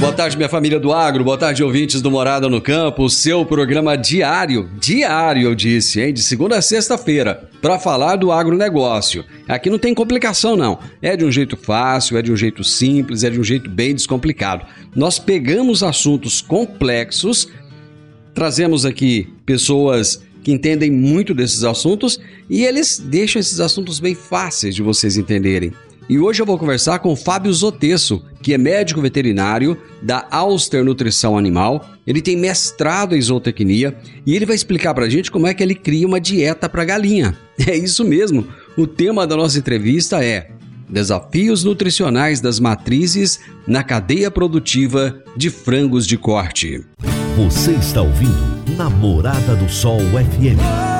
Boa tarde, minha família do agro. Boa tarde, ouvintes do Morada no Campo. O seu programa diário, diário eu disse, hein? De segunda a sexta-feira, para falar do agronegócio. Aqui não tem complicação, não. É de um jeito fácil, é de um jeito simples, é de um jeito bem descomplicado. Nós pegamos assuntos complexos, trazemos aqui pessoas que entendem muito desses assuntos e eles deixam esses assuntos bem fáceis de vocês entenderem. E hoje eu vou conversar com Fábio Zotesso, que é médico veterinário da Auster Nutrição Animal. Ele tem mestrado em zootecnia e ele vai explicar pra gente como é que ele cria uma dieta para galinha. É isso mesmo. O tema da nossa entrevista é Desafios nutricionais das matrizes na cadeia produtiva de frangos de corte. Você está ouvindo Namorada do Sol FM.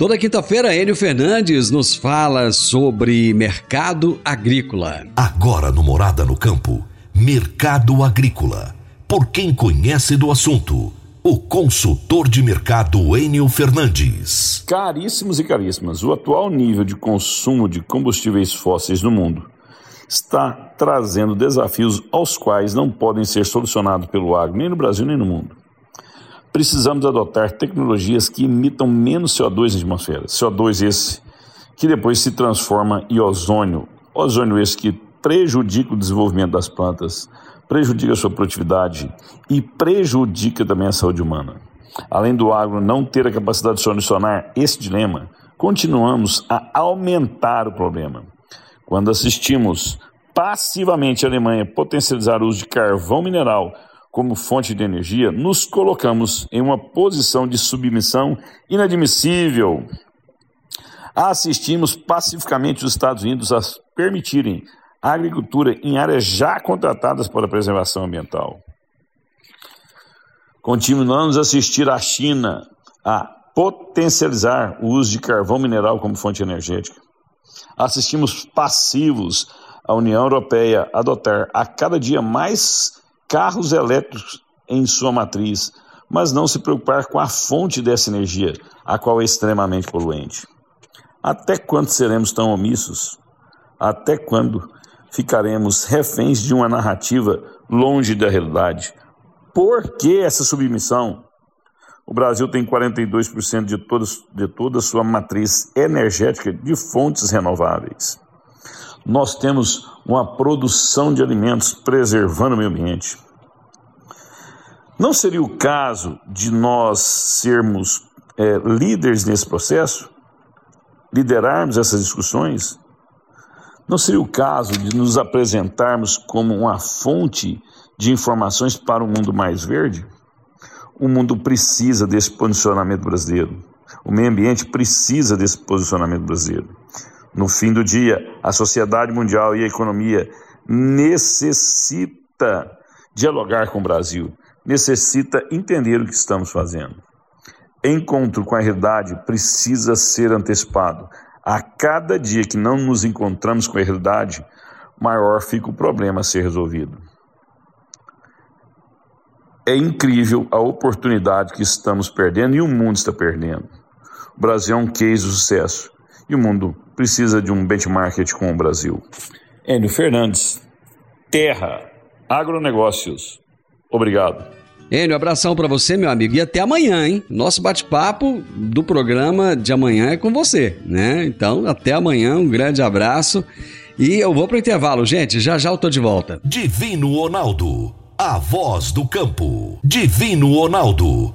Toda quinta-feira, Enio Fernandes nos fala sobre mercado agrícola. Agora no Morada no Campo. Mercado Agrícola. Por quem conhece do assunto. O consultor de mercado Enio Fernandes. Caríssimos e caríssimas, o atual nível de consumo de combustíveis fósseis no mundo está trazendo desafios aos quais não podem ser solucionados pelo agro, nem no Brasil nem no mundo. Precisamos adotar tecnologias que emitam menos CO2 na atmosfera. CO2 esse que depois se transforma em ozônio. Ozônio esse que prejudica o desenvolvimento das plantas, prejudica a sua produtividade e prejudica também a saúde humana. Além do agro não ter a capacidade de solucionar esse dilema, continuamos a aumentar o problema. Quando assistimos passivamente a Alemanha potencializar o uso de carvão mineral como fonte de energia, nos colocamos em uma posição de submissão inadmissível. Assistimos pacificamente os Estados Unidos a permitirem a agricultura em áreas já contratadas para a preservação ambiental. Continuamos a assistir a China a potencializar o uso de carvão mineral como fonte energética. Assistimos passivos a União Europeia adotar a cada dia mais carros elétricos em sua matriz, mas não se preocupar com a fonte dessa energia, a qual é extremamente poluente. Até quando seremos tão omissos? Até quando ficaremos reféns de uma narrativa longe da realidade? Por que essa submissão? O Brasil tem 42% de, todos, de toda a sua matriz energética de fontes renováveis. Nós temos uma produção de alimentos preservando o meio ambiente. Não seria o caso de nós sermos é, líderes nesse processo? Liderarmos essas discussões? Não seria o caso de nos apresentarmos como uma fonte de informações para um mundo mais verde? O mundo precisa desse posicionamento brasileiro. O meio ambiente precisa desse posicionamento brasileiro. No fim do dia, a sociedade mundial e a economia necessita dialogar com o Brasil, necessita entender o que estamos fazendo. Encontro com a realidade precisa ser antecipado. A cada dia que não nos encontramos com a realidade, maior fica o problema a ser resolvido. É incrível a oportunidade que estamos perdendo e o mundo está perdendo. O Brasil é um case de sucesso e o mundo precisa de um benchmark com o Brasil. Enio Fernandes, Terra, Agronegócios. Obrigado. Enio, abração para você, meu amigo, e até amanhã, hein? Nosso bate-papo do programa de amanhã é com você, né? Então, até amanhã, um grande abraço. E eu vou pro intervalo, gente. Já já eu tô de volta. Divino Ronaldo, a voz do campo. Divino Ronaldo,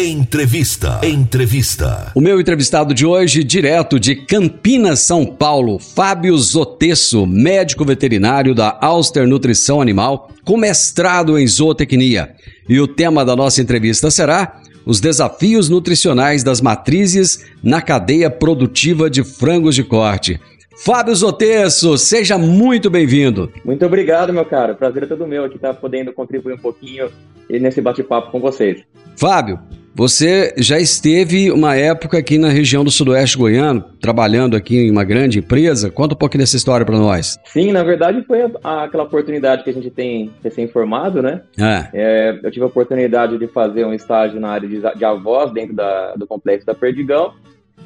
Entrevista. Entrevista. O meu entrevistado de hoje, direto de Campinas, São Paulo, Fábio Zotesso, médico veterinário da Auster Nutrição Animal, com mestrado em zootecnia. E o tema da nossa entrevista será os desafios nutricionais das matrizes na cadeia produtiva de frangos de corte. Fábio Zotesso, seja muito bem-vindo. Muito obrigado, meu caro. Prazer é todo meu aqui estar podendo contribuir um pouquinho nesse bate-papo com vocês. Fábio, você já esteve uma época aqui na região do Sudoeste Goiano, trabalhando aqui em uma grande empresa. Conta um pouquinho dessa história para nós. Sim, na verdade foi aquela oportunidade que a gente tem recém-formado, né? É. É, eu tive a oportunidade de fazer um estágio na área de, de avós dentro da, do complexo da Perdigão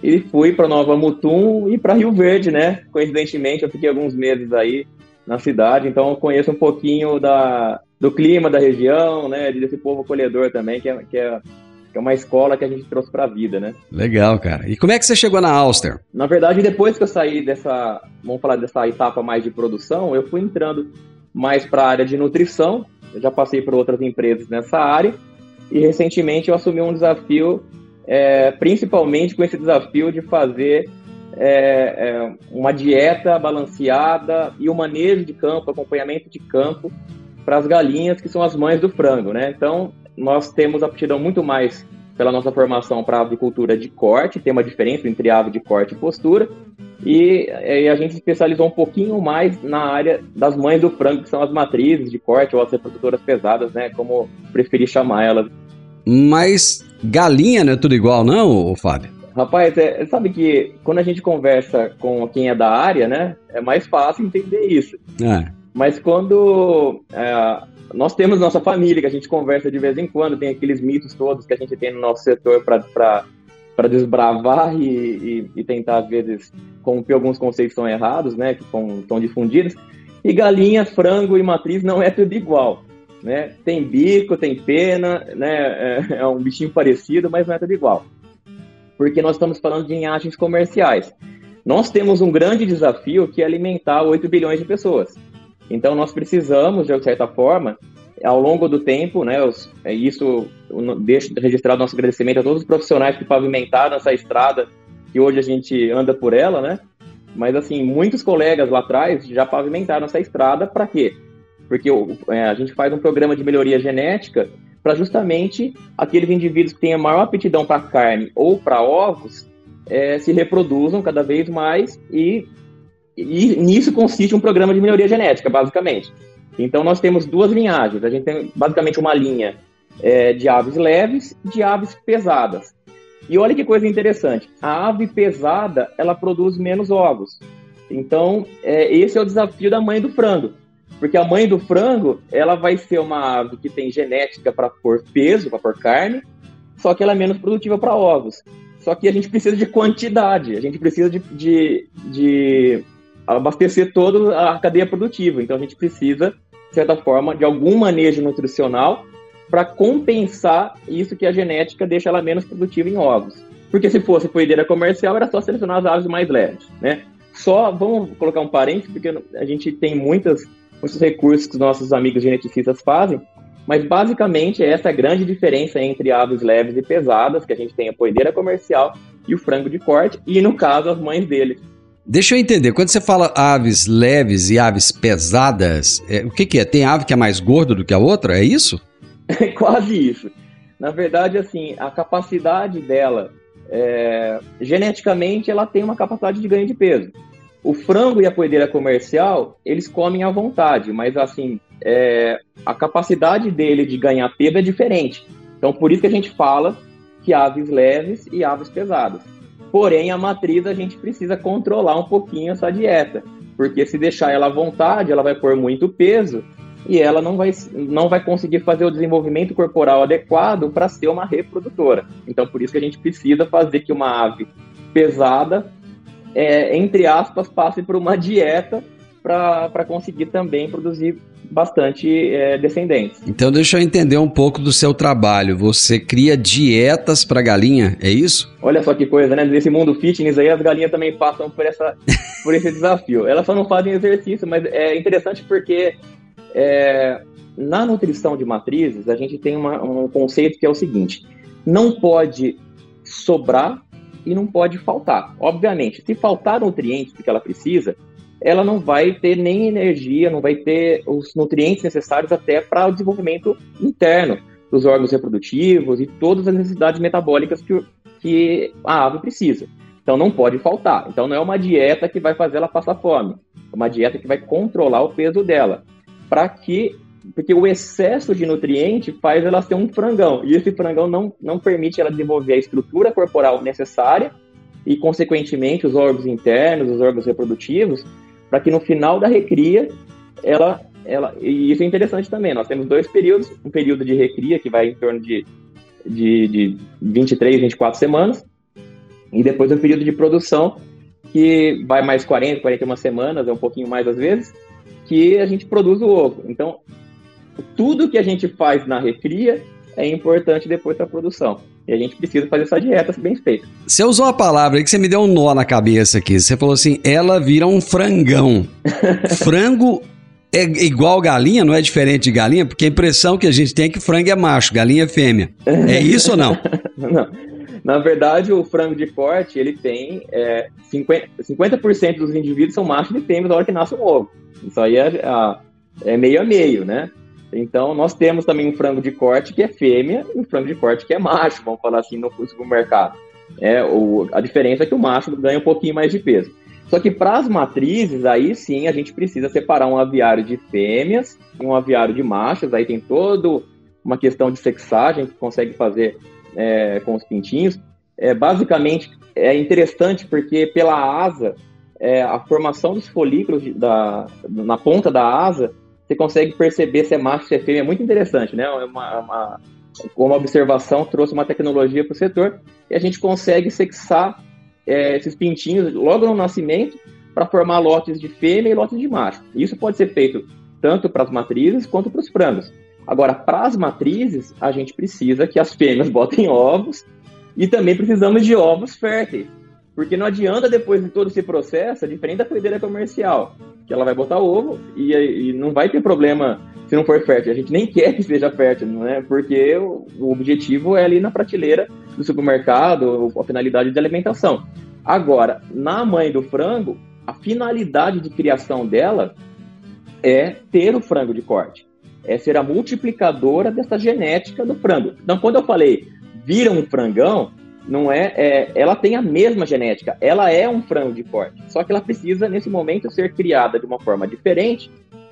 e fui para Nova Mutum e para Rio Verde, né? Coincidentemente, eu fiquei alguns meses aí na cidade, então eu conheço um pouquinho da, do clima da região, né? Desse povo acolhedor também, que é, que é que é uma escola que a gente trouxe para a vida, né? Legal, cara. E como é que você chegou na Auster? Na verdade, depois que eu saí dessa, vamos falar dessa etapa mais de produção, eu fui entrando mais para a área de nutrição. Eu já passei por outras empresas nessa área e recentemente eu assumi um desafio, é, principalmente com esse desafio de fazer é, é, uma dieta balanceada e o manejo de campo, acompanhamento de campo para as galinhas que são as mães do frango, né? Então nós temos aptidão muito mais pela nossa formação para avicultura de corte, tem uma diferença entre ave de corte e postura, e, e, a gente especializou um pouquinho mais na área das mães do frango, que são as matrizes de corte ou as reprodutoras pesadas, né, como preferir chamar elas. Mas galinha não é tudo igual não, Fábio? Rapaz, é, sabe que quando a gente conversa com quem é da área, né, é mais fácil entender isso. É. Mas quando é, nós temos nossa família, que a gente conversa de vez em quando, tem aqueles mitos todos que a gente tem no nosso setor para desbravar e, e, e, tentar, às vezes, romper alguns conceitos que são errados, né, que estão difundidos. E galinha, frango e matriz não é tudo igual. Né? Tem bico, tem pena, né? é, é um bichinho parecido, mas não é tudo igual. Porque nós estamos falando de linhagens comerciais. Nós temos um grande desafio que é alimentar 8 bilhões de pessoas. Então nós precisamos, de certa forma, ao longo do tempo, né, os, é isso deixo registrado nosso agradecimento a todos os profissionais que pavimentaram essa estrada que hoje a gente anda por ela, né? Mas assim, muitos colegas lá atrás já pavimentaram essa estrada para quê? Porque é, a gente faz um programa de melhoria genética para justamente aqueles indivíduos que têm a maior aptidão para carne ou para ovos é, se reproduzam cada vez mais e e nisso consiste um programa de melhoria genética, basicamente. Então, nós temos duas linhagens. A gente tem basicamente uma linha é, de aves leves e de aves pesadas. E olha que coisa interessante: a ave pesada ela produz menos ovos. Então, é, esse é o desafio da mãe do frango. Porque a mãe do frango, ela vai ser uma ave que tem genética para pôr peso, para pôr carne, só que ela é menos produtiva para ovos. Só que a gente precisa de quantidade, a gente precisa de, de, de abastecer toda a cadeia produtiva. Então a gente precisa, de certa forma, de algum manejo nutricional para compensar isso que a genética deixa ela menos produtiva em ovos. Porque se fosse poedeira comercial, era só selecionar as aves mais leves, né? Só, vamos colocar um parênteses, porque a gente tem muitas, muitos recursos que os nossos amigos geneticistas fazem, mas basicamente essa é a grande diferença entre aves leves e pesadas, que a gente tem a poedeira comercial e o frango de corte, e no caso as mães dele. Deixa eu entender, quando você fala aves leves e aves pesadas, é, o que, que é? Tem ave que é mais gorda do que a outra? É isso? É quase isso. Na verdade, assim, a capacidade dela é, geneticamente ela tem uma capacidade de ganho de peso. O frango e a poedeira comercial, eles comem à vontade, mas assim, é, a capacidade dele de ganhar peso é diferente. Então, por isso que a gente fala que aves leves e aves pesadas. Porém, a matriz a gente precisa controlar um pouquinho essa dieta, porque se deixar ela à vontade, ela vai pôr muito peso e ela não vai, não vai conseguir fazer o desenvolvimento corporal adequado para ser uma reprodutora. Então, por isso que a gente precisa fazer que uma ave pesada, é, entre aspas, passe por uma dieta para conseguir também produzir bastante é, descendentes. Então, deixa eu entender um pouco do seu trabalho. Você cria dietas para galinha, é isso? Olha só que coisa, né? Nesse mundo fitness aí, as galinhas também passam por, essa, por esse desafio. Elas só não fazem exercício, mas é interessante porque é, na nutrição de matrizes, a gente tem uma, um conceito que é o seguinte: não pode sobrar e não pode faltar. Obviamente, se faltar nutrientes que ela precisa, ela não vai ter nem energia, não vai ter os nutrientes necessários até para o desenvolvimento interno dos órgãos reprodutivos e todas as necessidades metabólicas que, que a ave precisa. Então não pode faltar. Então não é uma dieta que vai fazer ela passar fome. É uma dieta que vai controlar o peso dela para que porque o excesso de nutriente faz ela ser um frangão, e esse frangão não, não permite ela desenvolver a estrutura corporal necessária e, consequentemente, os órgãos internos, os órgãos reprodutivos, para que no final da recria ela, ela. E isso é interessante também, nós temos dois períodos: um período de recria, que vai em torno de, de, de 23, 24 semanas, e depois um período de produção, que vai mais 40, 41 semanas, é um pouquinho mais às vezes que a gente produz o ovo. Então, tudo que a gente faz na recria é importante depois da produção. E a gente precisa fazer essa dieta bem feita. Você usou a palavra aí que você me deu um nó na cabeça aqui. Você falou assim, ela vira um frangão. Frango é igual galinha, não é diferente de galinha? Porque a impressão que a gente tem é que frango é macho, galinha é fêmea. É isso ou não? não. Na verdade, o frango de corte, ele tem é, 50%, 50 dos indivíduos são machos e fêmeas na hora que nasce um ovo. Isso aí é, é meio a meio, né? Então, nós temos também um frango de corte que é fêmea e um frango de corte que é macho, vamos falar assim, no supermercado. É, o, a diferença é que o macho ganha um pouquinho mais de peso. Só que para as matrizes, aí sim a gente precisa separar um aviário de fêmeas e um aviário de machos. Aí tem toda uma questão de sexagem que consegue fazer é, com os pintinhos. É, basicamente, é interessante porque pela asa é, a formação dos folículos da, na ponta da asa, você consegue perceber se é macho, se é fêmea, é muito interessante, né? É uma, uma, uma observação trouxe uma tecnologia para o setor e a gente consegue sexar é, esses pintinhos logo no nascimento para formar lotes de fêmea e lotes de macho. Isso pode ser feito tanto para as matrizes quanto para os frangos. Agora, para as matrizes, a gente precisa que as fêmeas botem ovos e também precisamos de ovos férteis. Porque não adianta depois de todo esse processo, diferente da coideira comercial, que ela vai botar ovo e, e, não vai ter problema se não for fértil. A gente nem quer que seja fértil, não é? Porque o, o objetivo é ali na prateleira do supermercado, a finalidade de alimentação. Agora, na mãe do frango, a finalidade de criação dela é ter o frango de corte, é ser a multiplicadora dessa genética do frango. Então, quando eu falei vira um frangão, não é, é, ela tem a mesma genética, ela é um frango de corte, só que ela precisa nesse momento ser criada de uma forma diferente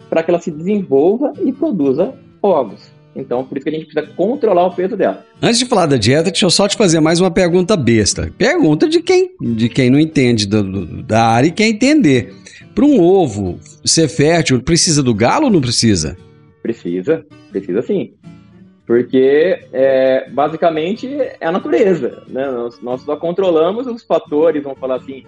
para que ela se desenvolva e produza ovos. Então, por isso que a gente precisa controlar o peso dela. Antes de falar da dieta, deixa eu só te fazer mais uma pergunta besta. Pergunta de quem, de quem não entende do, do, da área e quer entender. Para um ovo ser fértil, precisa do galo ou não precisa? Precisa, precisa sim. Porque, é, basicamente, é a natureza. Né? Nós, nós só controlamos os fatores, vamos falar assim,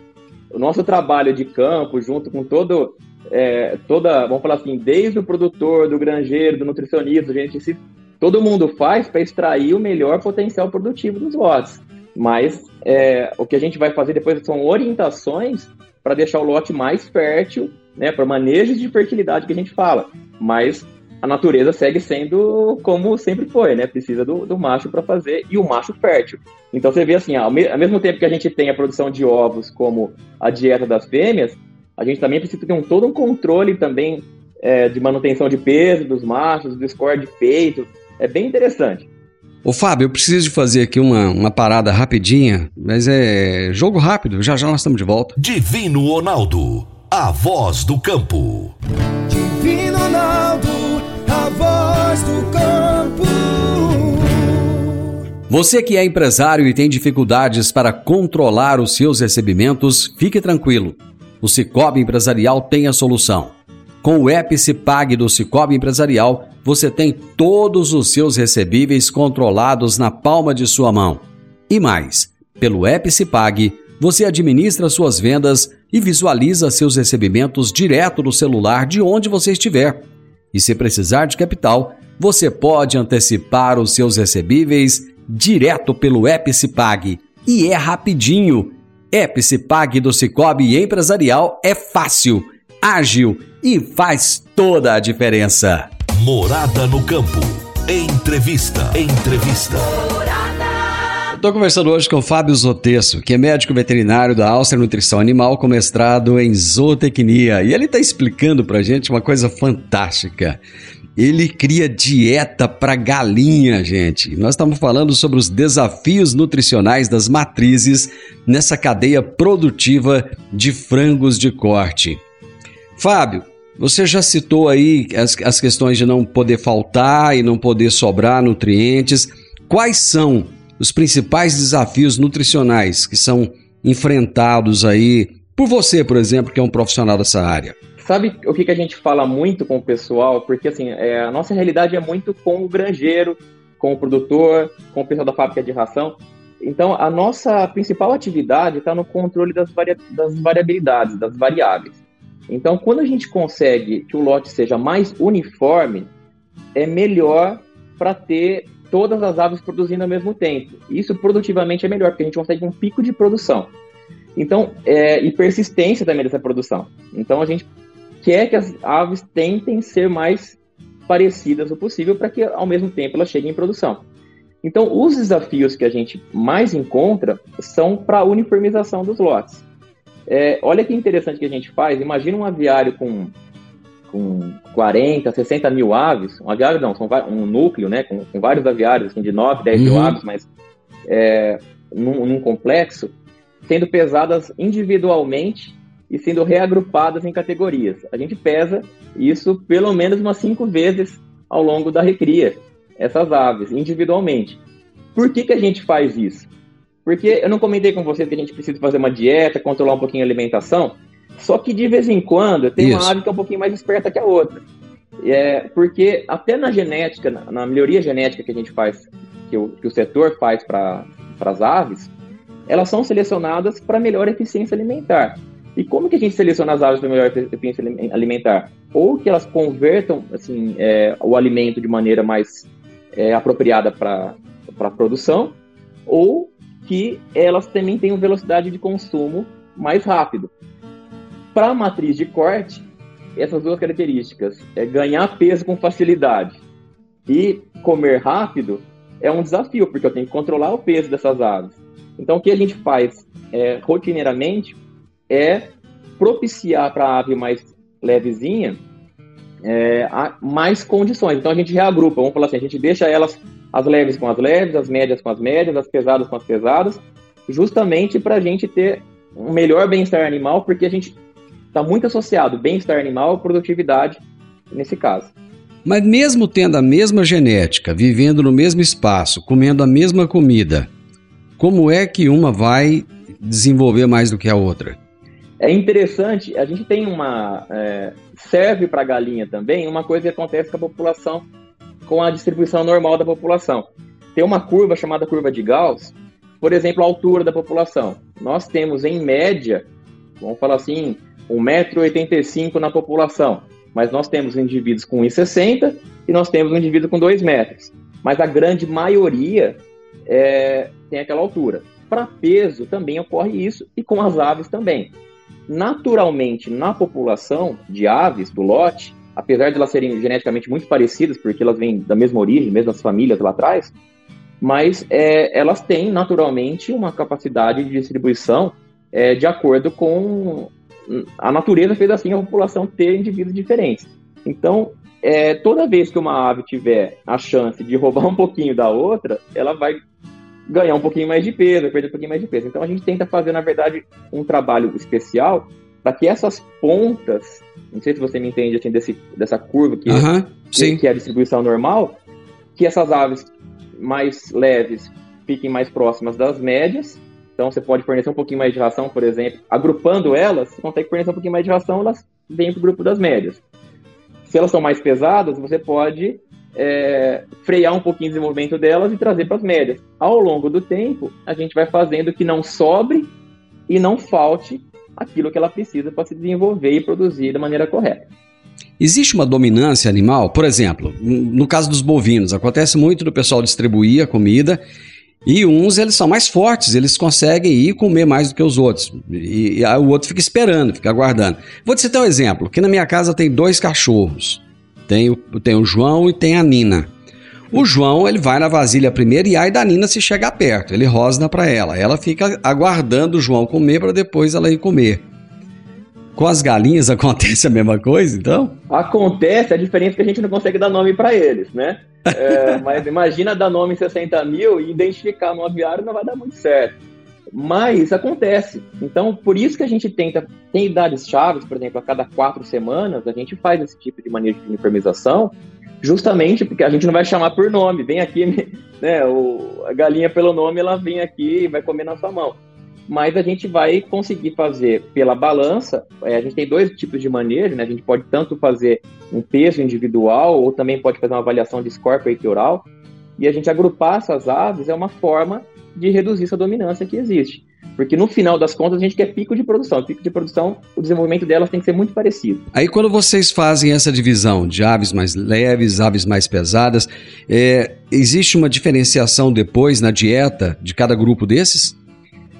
o nosso trabalho de campo, junto com todo, é, toda, vamos falar assim, desde o produtor, do granjeiro, do nutricionista, gente se, todo mundo faz para extrair o melhor potencial produtivo dos lotes. Mas é, o que a gente vai fazer depois são orientações para deixar o lote mais fértil, né, para manejos de fertilidade que a gente fala. Mas a natureza segue sendo como sempre foi, né? Precisa do, do macho para fazer e o macho fértil. Então você vê assim, ao, me, ao, mesmo tempo que a gente tem a produção de ovos como a dieta das fêmeas, a gente também precisa ter um, todo um controle também é, de manutenção de peso dos machos, do score de peito. É bem interessante. Ô Fábio, eu preciso de fazer aqui uma, uma parada rapidinha, mas é jogo rápido, já já nós estamos de volta. Divino Ronaldo, a voz do campo. Você que é empresário e tem dificuldades para controlar os seus recebimentos, fique tranquilo. O Cicobi Empresarial tem a solução. Com o app do Cicobi Empresarial, você tem todos os seus recebíveis controlados na palma de sua mão. E mais, pelo app você administra suas vendas e visualiza seus recebimentos direto no celular de onde você estiver e se precisar de capital, você pode antecipar os seus recebíveis direto pelo Epicipag. E é rapidinho. Epicipag do Cicobi Empresarial é fácil, ágil e faz toda a diferença. Morada no campo. Entrevista. Entrevista. Estou conversando hoje com o Fábio Zotesso, que é médico veterinário da Áustria Nutrição Animal com mestrado em zootecnia. E ele está explicando para gente uma coisa fantástica. Ele cria dieta para galinha, gente. Nós estamos falando sobre os desafios nutricionais das matrizes nessa cadeia produtiva de frangos de corte. Fábio, você já citou aí as, as questões de não poder faltar e não poder sobrar nutrientes. Quais são os principais desafios nutricionais que são enfrentados aí por você, por exemplo, que é um profissional dessa área? Sabe o que, que a gente fala muito com o pessoal? Porque assim, é, a nossa realidade é muito com o granjeiro, com o produtor, com o pessoal da fábrica de ração. Então, a nossa principal atividade está no controle das, varia das variabilidades, das variáveis. Então, quando a gente consegue que o lote seja mais uniforme, é melhor para ter todas as aves produzindo ao mesmo tempo. Isso produtivamente é melhor, porque a gente consegue um pico de produção. Então, é, e persistência também dessa produção. Então, a gente quer que as aves tentem ser mais parecidas o possível para que, ao mesmo tempo, elas cheguem em produção. Então, os desafios que a gente mais encontra são para a uniformização dos lotes. É, olha que interessante que a gente faz. Imagina um aviário com com 40, 60 mil aves, um aviário não, são um núcleo, né, com, com vários aviários, assim, de 9, 10 uhum. mil aves, mas é, num, num, complexo, sendo pesadas individualmente e sendo reagrupadas em categorias. A gente pesa isso pelo menos umas cinco vezes ao longo da recria, essas aves, individualmente. Por que, que a gente faz isso? Porque eu não comentei com vocês que a gente precisa fazer uma dieta, controlar um pouquinho a alimentação, só que de vez em quando tem Isso. uma ave que é um pouquinho mais esperta que a outra. É, porque até na genética, na, na melhoria genética que a gente faz, que o, que o setor faz para as aves, elas são selecionadas para melhor eficiência alimentar. E como que a gente seleciona as aves para melhor eficiência alimentar? Ou que elas convertam assim, é, o alimento de maneira mais é, apropriada para a produção, ou que elas também tenham velocidade de consumo mais rápido. Para a matriz de corte, essas duas características, é ganhar peso com facilidade e comer rápido, é um desafio, porque eu tenho que controlar o peso dessas aves. Então, o que a gente faz é, rotineiramente é propiciar para a ave mais levezinha é, mais condições. Então, a gente reagrupa, vamos falar assim, a gente deixa elas as leves com as leves, as médias com as médias, as pesadas com as pesadas, justamente para a gente ter um melhor bem-estar animal, porque a gente está muito associado bem-estar animal produtividade nesse caso. Mas mesmo tendo a mesma genética, vivendo no mesmo espaço, comendo a mesma comida, como é que uma vai desenvolver mais do que a outra? É interessante, a gente tem uma. É, serve para a galinha também uma coisa que acontece com a população, com a distribuição normal da população. Tem uma curva chamada curva de Gauss, por exemplo, a altura da população. Nós temos, em média, vamos falar assim, 1,85m na população. Mas nós temos indivíduos com 1,60 e nós temos um indivíduo com 2 metros. Mas a grande maioria é, tem aquela altura. Para peso também ocorre isso e com as aves também. Naturalmente, na população de aves do lote, apesar de elas serem geneticamente muito parecidas, porque elas vêm da mesma origem, mesmas famílias lá atrás, mas é, elas têm naturalmente uma capacidade de distribuição é, de acordo com a natureza fez assim a população ter indivíduos diferentes. Então, é, toda vez que uma ave tiver a chance de roubar um pouquinho da outra, ela vai ganhar um pouquinho mais de peso, perder um pouquinho mais de peso. Então, a gente tenta fazer, na verdade, um trabalho especial para que essas pontas, não sei se você me entende assim, desse, dessa curva que, que, que é a distribuição normal, que essas aves mais leves fiquem mais próximas das médias então você pode fornecer um pouquinho mais de ração, por exemplo. Agrupando elas, você consegue fornecer um pouquinho mais de ração, elas vêm para o grupo das médias. Se elas são mais pesadas, você pode é, frear um pouquinho o desenvolvimento delas e trazer para as médias. Ao longo do tempo, a gente vai fazendo que não sobre e não falte aquilo que ela precisa para se desenvolver e produzir da maneira correta. Existe uma dominância animal? Por exemplo, no caso dos bovinos, acontece muito do pessoal distribuir a comida e uns eles são mais fortes, eles conseguem ir comer mais do que os outros. E, e o outro fica esperando, fica aguardando. Vou te citar um exemplo, que na minha casa tem dois cachorros. Tem o, tem o João e tem a Nina. O João, ele vai na vasilha primeiro e aí da Nina se chegar perto, ele rosna para ela. Ela fica aguardando o João comer para depois ela ir comer. Com as galinhas acontece a mesma coisa, então? Acontece, a diferença é que a gente não consegue dar nome para eles, né? É, mas imagina dar nome em 60 mil e identificar no aviário não vai dar muito certo. Mas acontece. Então, por isso que a gente tenta, tem idades chaves, por exemplo, a cada quatro semanas, a gente faz esse tipo de manejo de uniformização, justamente porque a gente não vai chamar por nome. Vem aqui, né, o, a galinha pelo nome, ela vem aqui e vai comer na sua mão mas a gente vai conseguir fazer pela balança. É, a gente tem dois tipos de manejo, né? A gente pode tanto fazer um peso individual ou também pode fazer uma avaliação de score peitoral. E a gente agrupar essas aves é uma forma de reduzir essa dominância que existe. Porque no final das contas a gente quer pico de produção. Pico de produção, o desenvolvimento delas tem que ser muito parecido. Aí quando vocês fazem essa divisão de aves mais leves, aves mais pesadas, é, existe uma diferenciação depois na dieta de cada grupo desses?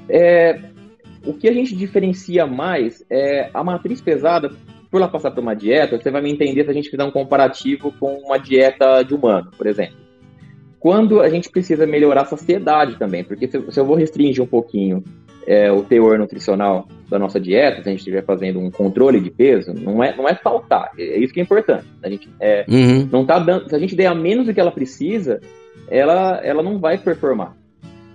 É, o que a gente diferencia mais é a matriz pesada, por ela passar por uma dieta, você vai me entender se a gente fizer um comparativo com uma dieta de humano, por exemplo. Quando a gente precisa melhorar a saciedade também, porque se, se eu vou restringir um pouquinho é, o teor nutricional da nossa dieta, se a gente estiver fazendo um controle de peso, não é, não é faltar, é isso que é importante. A gente é, uhum. não tá dando, se a gente der a menos do que ela precisa, ela, ela não vai performar.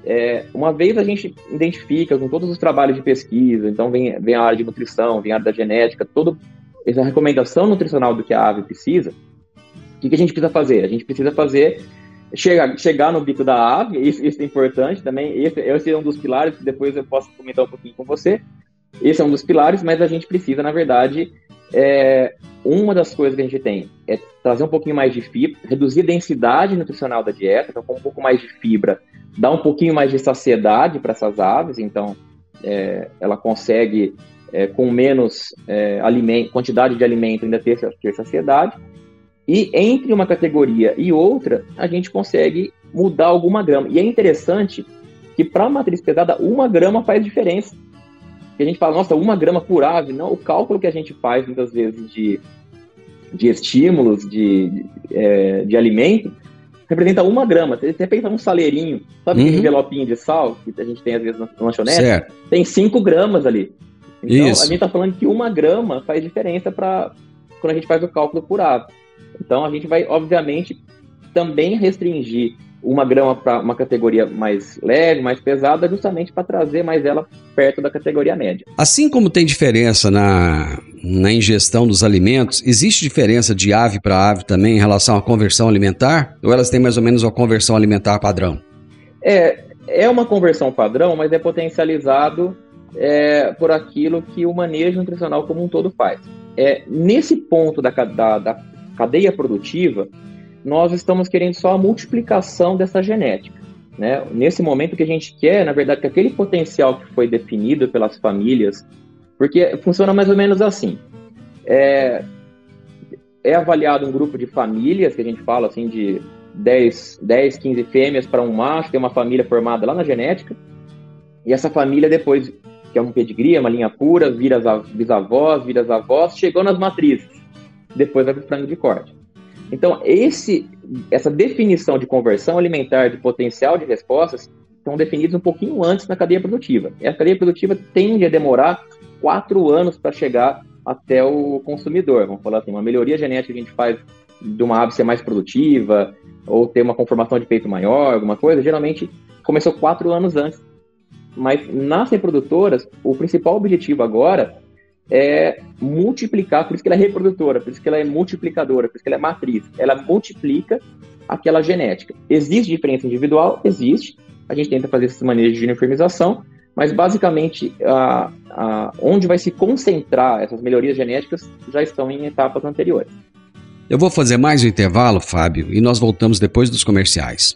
É, uma vez a gente identifica com todos os trabalhos de pesquisa, então vem, vem a área de nutrição, vem a área da genética, toda essa recomendação nutricional do que a ave precisa, o que, que a gente precisa fazer? A gente precisa fazer chegar, chegar no bico da ave, isso, isso é importante também, esse, esse é um dos pilares, que depois eu posso comentar um pouquinho com você. Esse é um dos pilares, mas a gente precisa, na verdade, é, uma das coisas que a gente tem é trazer um pouquinho mais de fibra, reduzir a densidade nutricional da dieta, então com um pouco mais de fibra dá um pouquinho mais de saciedade para essas aves, então é, ela consegue, é, com menos é, quantidade de alimento, ainda ter, ter saciedade. E entre uma categoria e outra, a gente consegue mudar alguma grama. E é interessante que para a matriz pesada, uma grama faz diferença. E a gente fala, nossa, uma grama por ave. Não, o cálculo que a gente faz muitas vezes de, de estímulos, de, de, é, de alimento, representa uma grama. Você pensa num saleirinho, sabe uhum. aquele envelopinho de sal que a gente tem às vezes na lanchonete? Certo. Tem cinco gramas ali. Então Isso. a gente está falando que uma grama faz diferença para quando a gente faz o cálculo por ave. Então a gente vai, obviamente, também restringir uma grama para uma categoria mais leve, mais pesada, justamente para trazer mais ela perto da categoria média. Assim como tem diferença na, na ingestão dos alimentos, existe diferença de ave para ave também em relação à conversão alimentar? Ou elas têm mais ou menos uma conversão alimentar padrão? É, é uma conversão padrão, mas é potencializado é, por aquilo que o manejo nutricional como um todo faz. É, nesse ponto da, da, da cadeia produtiva, nós estamos querendo só a multiplicação dessa genética. Né? Nesse momento que a gente quer, na verdade, que aquele potencial que foi definido pelas famílias, porque funciona mais ou menos assim. É, é avaliado um grupo de famílias, que a gente fala assim de 10, 10 15 fêmeas para um macho, tem uma família formada lá na genética, e essa família depois que é um pedigree, é uma linha pura, vira bisavós, vira avós, chegou nas matrizes. Depois vai para o frango de corte. Então, esse, essa definição de conversão alimentar, de potencial de respostas, estão definidos um pouquinho antes na cadeia produtiva. E a cadeia produtiva tende a demorar quatro anos para chegar até o consumidor. Vamos falar assim, uma melhoria genética que a gente faz de uma ave ser mais produtiva, ou ter uma conformação de peito maior, alguma coisa, geralmente começou quatro anos antes mas nas reprodutoras, o principal objetivo agora é multiplicar, por isso que ela é reprodutora, por isso que ela é multiplicadora, por isso que ela é matriz. Ela multiplica aquela genética. Existe diferença individual? Existe. A gente tenta fazer esses manejos de uniformização, mas basicamente a, a, onde vai se concentrar essas melhorias genéticas já estão em etapas anteriores. Eu vou fazer mais um intervalo, Fábio, e nós voltamos depois dos comerciais.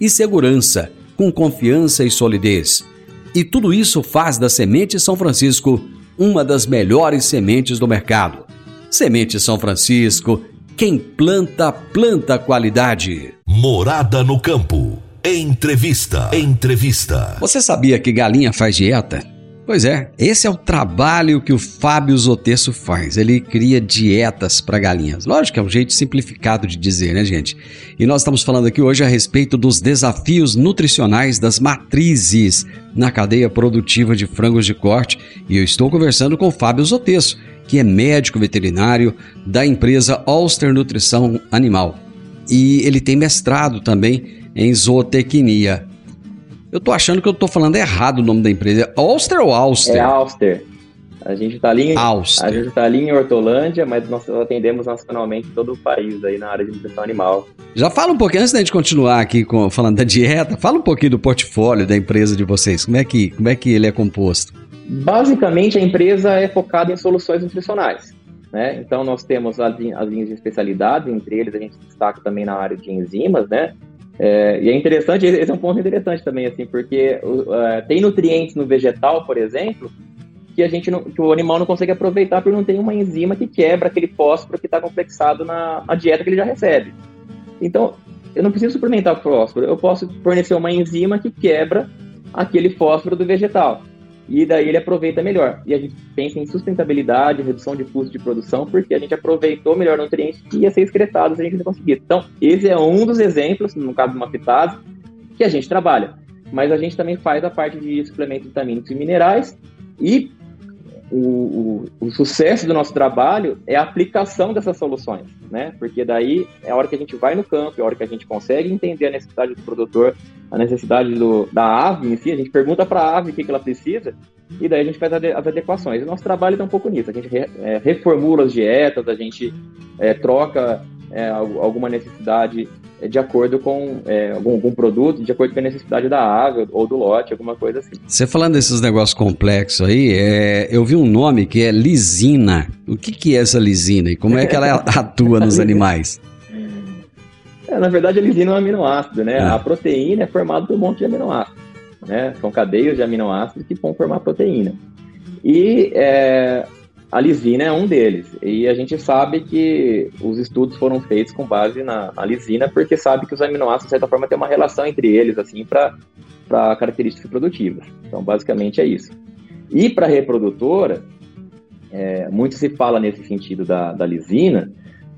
e segurança, com confiança e solidez. E tudo isso faz da Semente São Francisco uma das melhores sementes do mercado. Semente São Francisco, quem planta, planta qualidade. Morada no campo. Entrevista. Entrevista. Você sabia que galinha faz dieta? Pois é, esse é o trabalho que o Fábio Zotesso faz. Ele cria dietas para galinhas. Lógico que é um jeito simplificado de dizer, né, gente? E nós estamos falando aqui hoje a respeito dos desafios nutricionais das matrizes na cadeia produtiva de frangos de corte. E eu estou conversando com o Fábio Zotesso, que é médico veterinário da empresa Ulster Nutrição Animal. E ele tem mestrado também em zootecnia. Eu tô achando que eu tô falando errado o nome da empresa. É Ulster ou Alster? É Alster. A gente está ali, em, a gente tá ali em Hortolândia, mas nós atendemos nacionalmente todo o país aí na área de nutrição animal. Já fala um pouquinho, antes da gente continuar aqui com, falando da dieta, fala um pouquinho do portfólio da empresa de vocês. Como é que, como é que ele é composto? Basicamente, a empresa é focada em soluções nutricionais. Né? Então, nós temos as, as linhas de especialidade, entre eles a gente destaca também na área de enzimas, né? É, e é interessante, esse é um ponto interessante também, assim, porque uh, tem nutrientes no vegetal, por exemplo, que a gente não, que o animal não consegue aproveitar porque não tem uma enzima que quebra aquele fósforo que está complexado na, na, dieta que ele já recebe. Então, eu não preciso suplementar fósforo, eu posso fornecer uma enzima que quebra aquele fósforo do vegetal e daí ele aproveita melhor. E a gente pensa em sustentabilidade, redução de custo de produção, porque a gente aproveitou melhor o nutriente que ia ser excretado se a gente não conseguir. Então, esse é um dos exemplos, no caso de uma fitase, que a gente trabalha. Mas a gente também faz a parte de suplementos vitamínicos e minerais e o, o, o, sucesso do nosso trabalho é a aplicação dessas soluções, né? Porque daí é a hora que a gente vai no campo, é a hora que a gente consegue entender a necessidade do produtor, a necessidade do, da ave em si, a gente pergunta para a ave o que, que ela precisa e daí a gente faz as adequações. O nosso trabalho está um pouco nisso, a gente re, é, reformula as dietas, a gente é, troca é, alguma necessidade de acordo com é, algum, algum, produto, de acordo com a necessidade da água ou do lote, alguma coisa assim. Você falando desses negócios complexos aí, é, eu vi um nome que é lisina. O que, que é essa lisina e como é que ela atua nos animais? É, na verdade, a lisina é um aminoácido, né? É. A proteína é formada por um monte de aminoácidos, né? São cadeias de aminoácidos que vão formar proteína. E é, a lisina é um deles. E a gente sabe que os estudos foram feitos com base na, na lisina, porque sabe que os aminoácidos, de certa forma, têm uma relação entre eles, assim, para características produtivas. Então, basicamente é isso. E para reprodutora, é, muito se fala nesse sentido da, da lisina,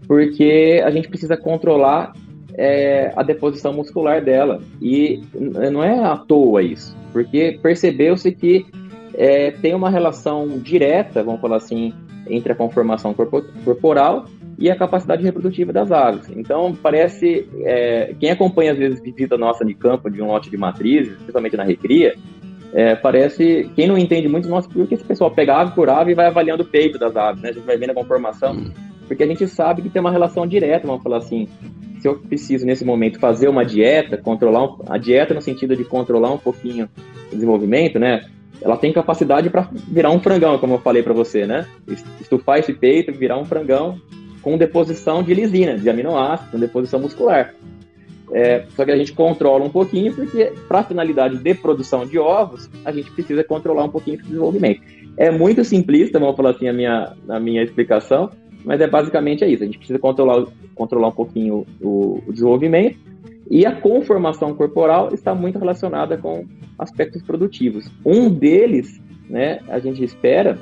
porque a gente precisa controlar é, a deposição muscular dela. E não é à toa isso, porque percebeu-se que é, tem uma relação direta, vamos falar assim, entre a conformação corpo corporal e a capacidade reprodutiva das aves. Então, parece, é, quem acompanha às vezes visita nossa de campo de um lote de matrizes, principalmente na recria, é, parece, quem não entende muito, nossa, por que esse pessoal pega ave por ave e vai avaliando o peito das aves, né? A gente vai vendo a conformação, hum. porque a gente sabe que tem uma relação direta, vamos falar assim, se eu preciso nesse momento fazer uma dieta, controlar um, a dieta no sentido de controlar um pouquinho o desenvolvimento, né? Ela tem capacidade para virar um frangão, como eu falei para você, né? Estufar esse peito, virar um frangão com deposição de lisina, de aminoácidos, com deposição muscular. É, só que a gente controla um pouquinho, porque para a finalidade de produção de ovos, a gente precisa controlar um pouquinho esse desenvolvimento. É muito simplista, vamos falar assim, a minha, a minha explicação, mas é basicamente é isso. A gente precisa controlar, controlar um pouquinho o, o desenvolvimento e a conformação corporal está muito relacionada com aspectos produtivos. Um deles, né, a gente espera,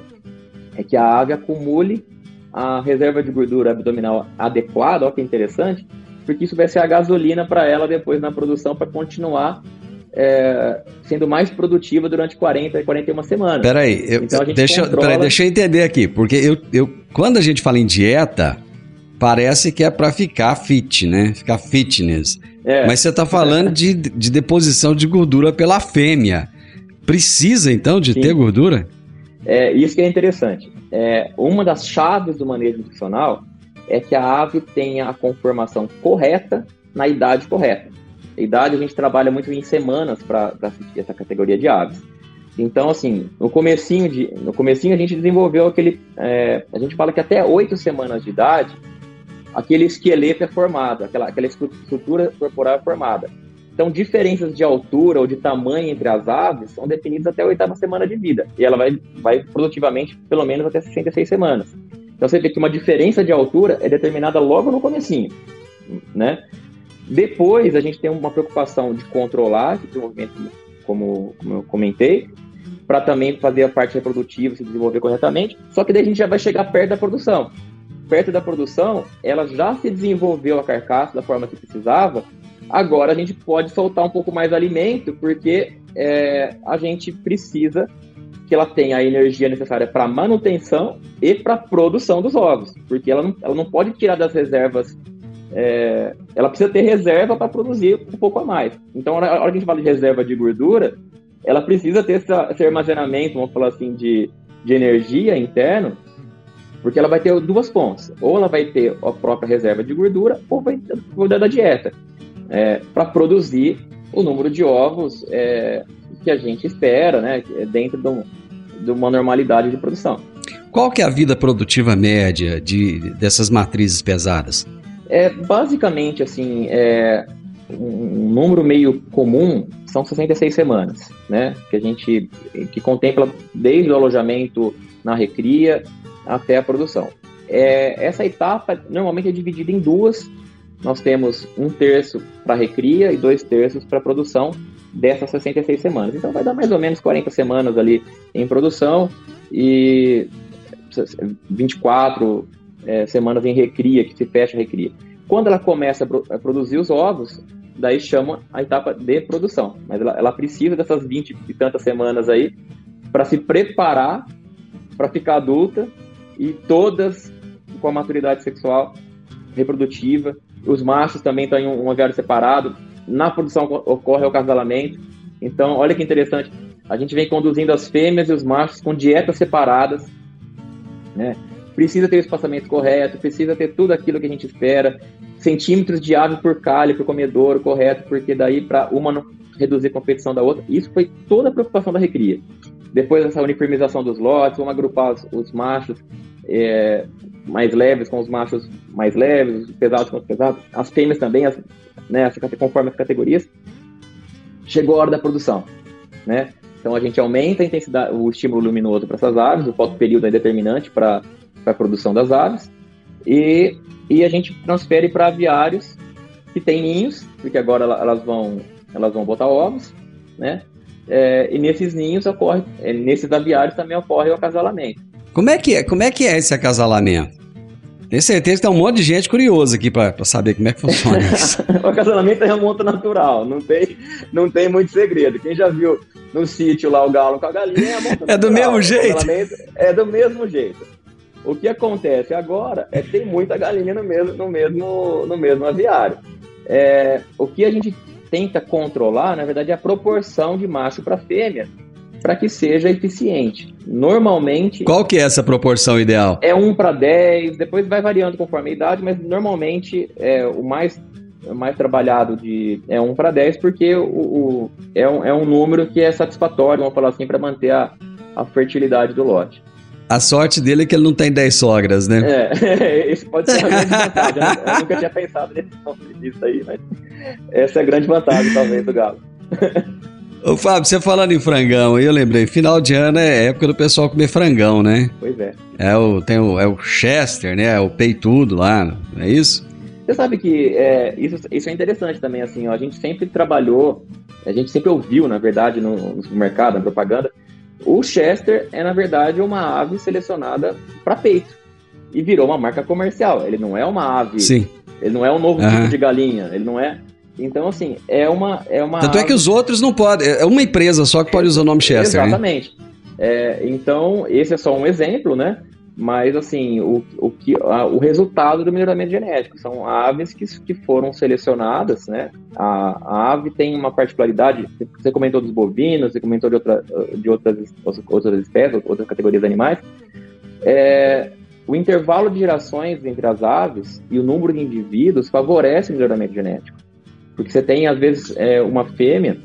é que a ave acumule a reserva de gordura abdominal adequada, olha que interessante, porque isso vai ser a gasolina para ela depois na produção para continuar é, sendo mais produtiva durante 40 e 41 semanas. Peraí, eu, então deixa, controla... peraí, deixa eu entender aqui, porque eu, eu, quando a gente fala em dieta, parece que é para ficar fit, né? Ficar fitness. É. Mas você está falando de, de deposição de gordura pela fêmea. Precisa então de Sim. ter gordura? É, isso que é interessante. É, uma das chaves do manejo nutricional é que a ave tenha a conformação correta na idade correta. A idade a gente trabalha muito em semanas para assistir essa categoria de aves. Então, assim, no comecinho, de, no comecinho a gente desenvolveu aquele... É, a gente fala que até oito semanas de idade, aquele esqueleto é formado, aquela, aquela estrutura corporal é formada. Então, diferenças de altura ou de tamanho entre as aves são definidas até a oitava semana de vida. E ela vai, vai produtivamente pelo menos até 66 semanas. Então, você vê que uma diferença de altura é determinada logo no comecinho, né? Depois, a gente tem uma preocupação de controlar esse desenvolvimento, como, como eu comentei, para também fazer a parte reprodutiva se desenvolver corretamente. Só que daí a gente já vai chegar perto da produção. Perto da produção, ela já se desenvolveu a carcaça da forma que precisava, Agora a gente pode soltar um pouco mais alimento, porque é, a gente precisa que ela tenha a energia necessária para manutenção e para produção dos ovos, porque ela não, ela não pode tirar das reservas. É, ela precisa ter reserva para produzir um pouco a mais. Então, a hora que a gente fala de reserva de gordura, ela precisa ter essa, esse armazenamento, vamos falar assim, de, de energia interno, porque ela vai ter duas pontas. Ou ela vai ter a própria reserva de gordura, ou vai cuidar da dieta é, para produzir o número de ovos é, que a gente espera, né, é dentro de, um, de, uma normalidade de produção. Qual que é a vida produtiva média de, dessas matrizes pesadas? É, basicamente, assim, é, um número meio comum são 66 semanas, né, que a gente que contempla desde o alojamento na recria até a produção. É, essa etapa normalmente é dividida em duas nós temos um terço para recria e dois terços para produção dessas 66 semanas. Então vai dar mais ou menos 40 semanas ali em produção e 24 é, semanas em recria, que se fecha a recria. Quando ela começa a, produzir os ovos, daí chama a etapa de produção. Mas ela, ela precisa dessas 20 e tantas semanas aí para se preparar para ficar adulta e todas com a maturidade sexual reprodutiva os machos também estão em um, aviário separado. Na produção ocorre o acasalamento. Então, olha que interessante. A gente vem conduzindo as fêmeas e os machos com dietas separadas. Né? Precisa ter o espaçamento correto, precisa ter tudo aquilo que a gente espera. Centímetros de ave por calha, por comedouro correto, porque daí para uma não reduzir a competição da outra. Isso foi toda a preocupação da recria. Depois dessa uniformização dos lotes, vamos agrupar os, os machos é, mais leves com os machos mais leves, os pesados com os pesados, as fêmeas também, as, né, conforme as categorias. Chegou a hora da produção, né? Então a gente aumenta a intensidade, o estímulo luminoso para essas aves, o fotoperíodo é determinante para a produção das aves, e, e a gente transfere para aviários que têm ninhos, porque agora elas vão, elas vão botar ovos, né? É, e nesses ninhos ocorre, é, nesses aviários também ocorre o acasalamento. Como é que é, como é, que é esse acasalamento? Tenho certeza que tem um monte de gente curiosa aqui para saber como é que funciona isso. o acasalamento é monta natural, não tem, não tem muito segredo. Quem já viu no sítio lá o galo com a galinha é a monta É do mesmo jeito? É do mesmo jeito. O que acontece agora é que tem muita galinha no mesmo, no mesmo, no mesmo aviário. É, o que a gente tenta controlar, na verdade, é a proporção de macho para fêmea para que seja eficiente. Normalmente. Qual que é essa proporção ideal? É 1 para 10, depois vai variando conforme a idade, mas normalmente é o mais mais trabalhado de é 1 para 10, porque o, o, é, um, é um número que é satisfatório, vamos falar assim, para manter a, a fertilidade do lote. A sorte dele é que ele não tem 10 sogras, né? É, isso pode ser uma grande vantagem. Eu, eu nunca tinha pensado nisso aí, mas essa é a grande vantagem, talvez, do galo. Ô, Fábio, você falando em frangão, eu lembrei, final de ano é época do pessoal comer frangão, né? Pois é. É o, tem o, é o Chester, né? É o peitudo lá, não é isso? Você sabe que é, isso, isso é interessante também, assim, ó, a gente sempre trabalhou, a gente sempre ouviu, na verdade, no, no supermercado, na propaganda, o Chester é, na verdade, uma ave selecionada para peito e virou uma marca comercial. Ele não é uma ave. Sim. Ele não é um novo uhum. tipo de galinha. Ele não é. Então, assim, é uma. É uma Tanto ave... é que os outros não podem. É uma empresa só que pode usar o nome Chester. Né? Exatamente. Né? É, então, esse é só um exemplo, né? Mas, assim, o, o, que, a, o resultado do melhoramento genético são aves que, que foram selecionadas, né? A, a ave tem uma particularidade, você comentou dos bovinos, você comentou de, outra, de outras, outras espécies, outras categorias de animais. É, o intervalo de gerações entre as aves e o número de indivíduos favorece o melhoramento genético. Porque você tem, às vezes, é, uma fêmea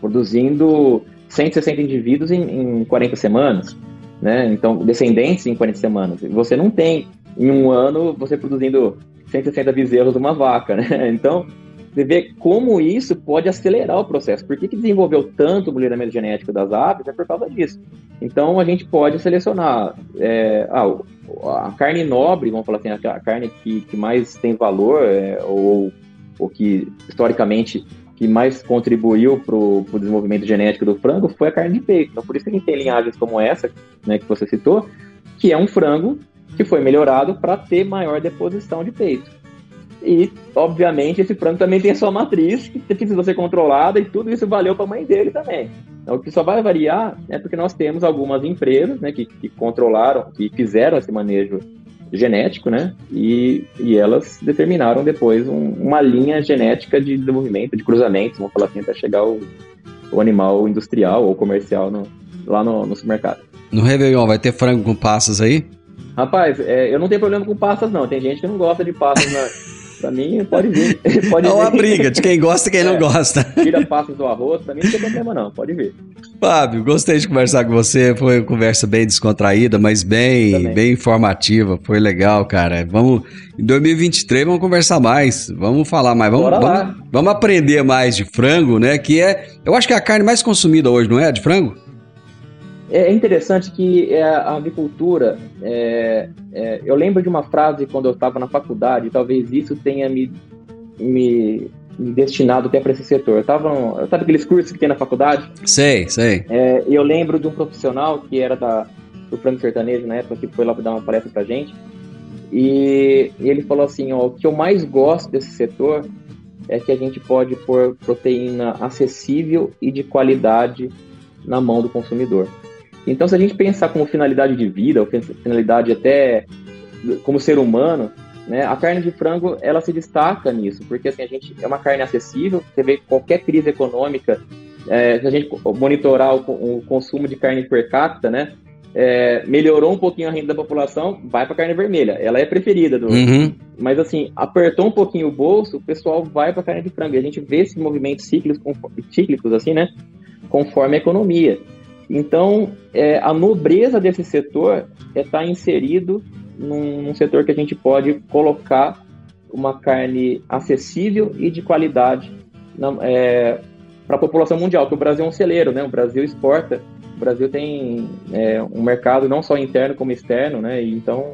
produzindo 160 indivíduos em, em 40 semanas, né? Então, descendentes em 40 semanas. Você não tem, em um ano, você produzindo 160 bezerros de uma vaca, né? Então, você vê como isso pode acelerar o processo. Por que, que desenvolveu tanto o melhoramento genético das aves? É por causa disso. Então, a gente pode selecionar é, ah, a carne nobre, vamos falar assim, a carne que, que mais tem valor, é, ou o que historicamente que mais contribuiu para o desenvolvimento genético do frango foi a carne de peito. Então, por isso que a gente tem linhagens como essa, né, que você citou, que é um frango que foi melhorado para ter maior deposição de peito. E, obviamente, esse frango também tem a sua matriz, que precisa ser controlada, e tudo isso valeu para a mãe dele também. Então, o que só vai variar é porque nós temos algumas empresas né, que, que controlaram, que fizeram esse manejo genético, né? E, e elas determinaram depois um, uma linha genética de desenvolvimento, de cruzamento, vamos falar assim, até chegar o, o animal industrial ou comercial no, lá no, no, supermercado. No Réveillon vai ter frango com passas aí? Rapaz, é, eu não tenho problema com passas, não. Tem gente que não gosta de passas na, Pra mim, pode vir. Pode é uma vir. briga de quem gosta e quem é, não gosta. Tira passos do arroz, pra mim não tem problema não, pode vir. Fábio, gostei de conversar com você. Foi uma conversa bem descontraída, mas bem, bem informativa. Foi legal, cara. Vamos, em 2023, vamos conversar mais. Vamos falar mais. Vamos, vamos, vamos aprender mais de frango, né? Que é, eu acho que é a carne mais consumida hoje, não é? De frango? É interessante que é, a avicultura, é, é, eu lembro de uma frase quando eu estava na faculdade, talvez isso tenha me, me, me destinado até para esse setor. Eu tava, sabe aqueles cursos que tem na faculdade? Sei, sei. É, eu lembro de um profissional que era da, do Frango Sertanejo na época, que foi lá dar uma palestra para gente, e, e ele falou assim, ó, o que eu mais gosto desse setor é que a gente pode pôr proteína acessível e de qualidade na mão do consumidor. Então, se a gente pensar como finalidade de vida, ou finalidade até como ser humano, né, a carne de frango ela se destaca nisso, porque assim, a gente é uma carne acessível, você vê qualquer crise econômica, é, se a gente monitorar o, o, consumo de carne per capita, né, é, melhorou um pouquinho a renda da população, vai para carne vermelha, ela é preferida do. Uhum. Mas assim, apertou um pouquinho o bolso, o pessoal vai para carne de frango. E a gente vê esses movimentos cíclicos, cíclicos assim, né, conforme a economia. Então, é, a nobreza desse setor é estar tá inserido num, num, setor que a gente pode colocar uma carne acessível e de qualidade é, para a população mundial, que o Brasil é um celeiro, né? O Brasil exporta, o Brasil tem é, um mercado não só interno como externo, né? E então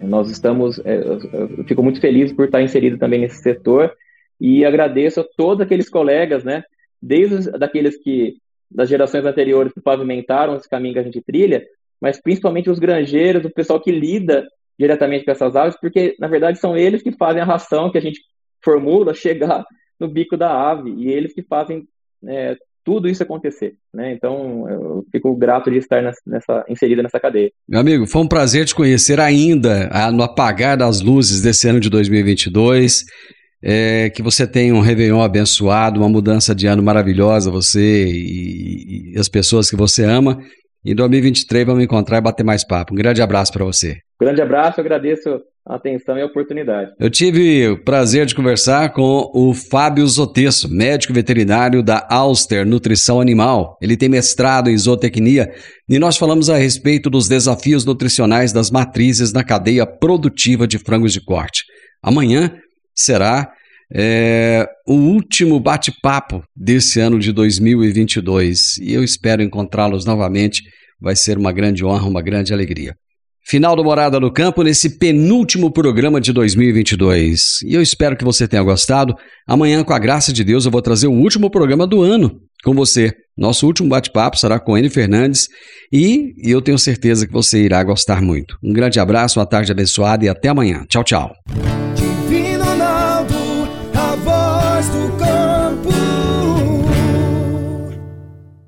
nós estamos, é, eu fico muito feliz por estar inserido também nesse setor e agradeço a todos aqueles colegas, né? Desde daqueles que das gerações anteriores que pavimentaram esse caminho que a gente trilha, mas principalmente os granjeiros, o pessoal que lida diretamente com essas aves, porque na verdade são eles que fazem a ração que a gente formula chegar no bico da ave e eles que fazem é, tudo isso acontecer, né? Então eu fico grato de estar nessa inserida nessa cadeia. Meu amigo, foi um prazer te conhecer ainda no apagar das luzes desse ano de 2022. É, que você tenha um Réveillon abençoado, uma mudança de ano maravilhosa, você e, e as pessoas que você ama. Em 2023 vamos encontrar e bater mais papo. Um grande abraço para você. Grande abraço, agradeço a atenção e a oportunidade. Eu tive o prazer de conversar com o Fábio Zotesso, médico veterinário da Alster Nutrição Animal. Ele tem mestrado em zootecnia e nós falamos a respeito dos desafios nutricionais das matrizes na cadeia produtiva de frangos de corte. Amanhã será é, o último bate-papo desse ano de 2022 e eu espero encontrá-los novamente. Vai ser uma grande honra, uma grande alegria. Final do Morada no Campo nesse penúltimo programa de 2022. E eu espero que você tenha gostado. Amanhã, com a graça de Deus, eu vou trazer o último programa do ano com você. Nosso último bate-papo será com N Fernandes e eu tenho certeza que você irá gostar muito. Um grande abraço, uma tarde abençoada e até amanhã. Tchau, tchau.